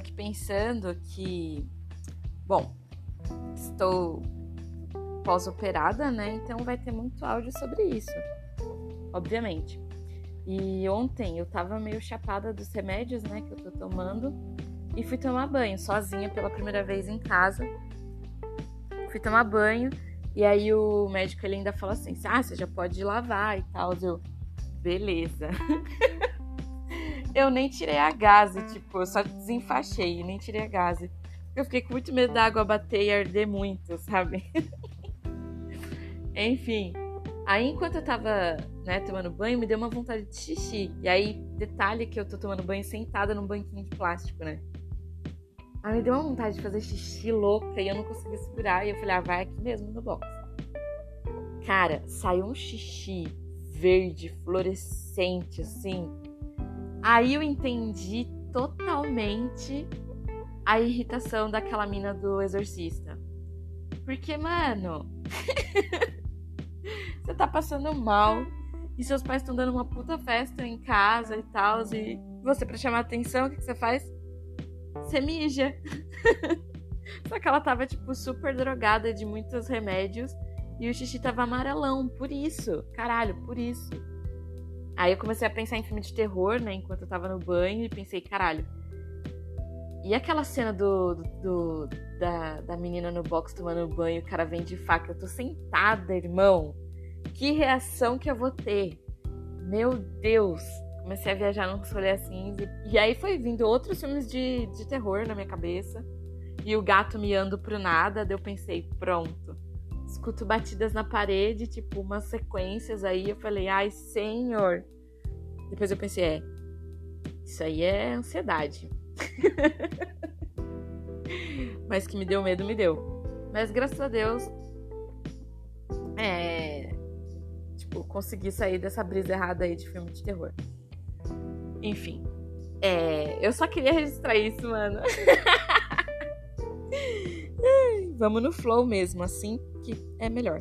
pensando que, bom, estou pós-operada, né? Então vai ter muito áudio sobre isso, obviamente. E ontem eu tava meio chapada dos remédios, né, que eu tô tomando, e fui tomar banho sozinha pela primeira vez em casa. Fui tomar banho e aí o médico ele ainda falou assim: "Ah, você já pode lavar e tal". Eu, beleza. eu nem tirei a gase, tipo, eu só desenfaixei, nem tirei a gase. Eu fiquei com muito medo da água bater e arder muito, sabe? Enfim, aí enquanto eu tava, né, tomando banho, me deu uma vontade de xixi. E aí, detalhe que eu tô tomando banho sentada num banquinho de plástico, né? Aí me deu uma vontade de fazer xixi louca e eu não consegui segurar. E eu falei, ah, vai aqui mesmo no box. Cara, saiu um xixi verde, fluorescente, assim. Aí eu entendi totalmente a irritação daquela mina do exorcista. Porque, mano, você tá passando mal e seus pais estão dando uma puta festa em casa e tal, e você, pra chamar atenção, o que, que você faz? Você mija. Só que ela tava, tipo, super drogada de muitos remédios e o xixi tava amarelão, por isso. Caralho, por isso. Aí eu comecei a pensar em filme de terror, né, enquanto eu tava no banho, e pensei, caralho. E aquela cena do, do, da, da menina no box tomando banho, o cara vem de faca, eu tô sentada, irmão. Que reação que eu vou ter? Meu Deus! Comecei a viajar num rolê assim. E, e aí foi vindo outros filmes de, de terror na minha cabeça. E o gato miando pro nada. Daí eu pensei, pronto escuto batidas na parede, tipo, umas sequências aí. Eu falei, ai, senhor. Depois eu pensei, é, isso aí é ansiedade. Mas que me deu medo, me deu. Mas graças a Deus, é. Tipo, consegui sair dessa brisa errada aí de filme de terror. Enfim. É, eu só queria registrar isso, mano. Vamos no flow mesmo, assim que é melhor.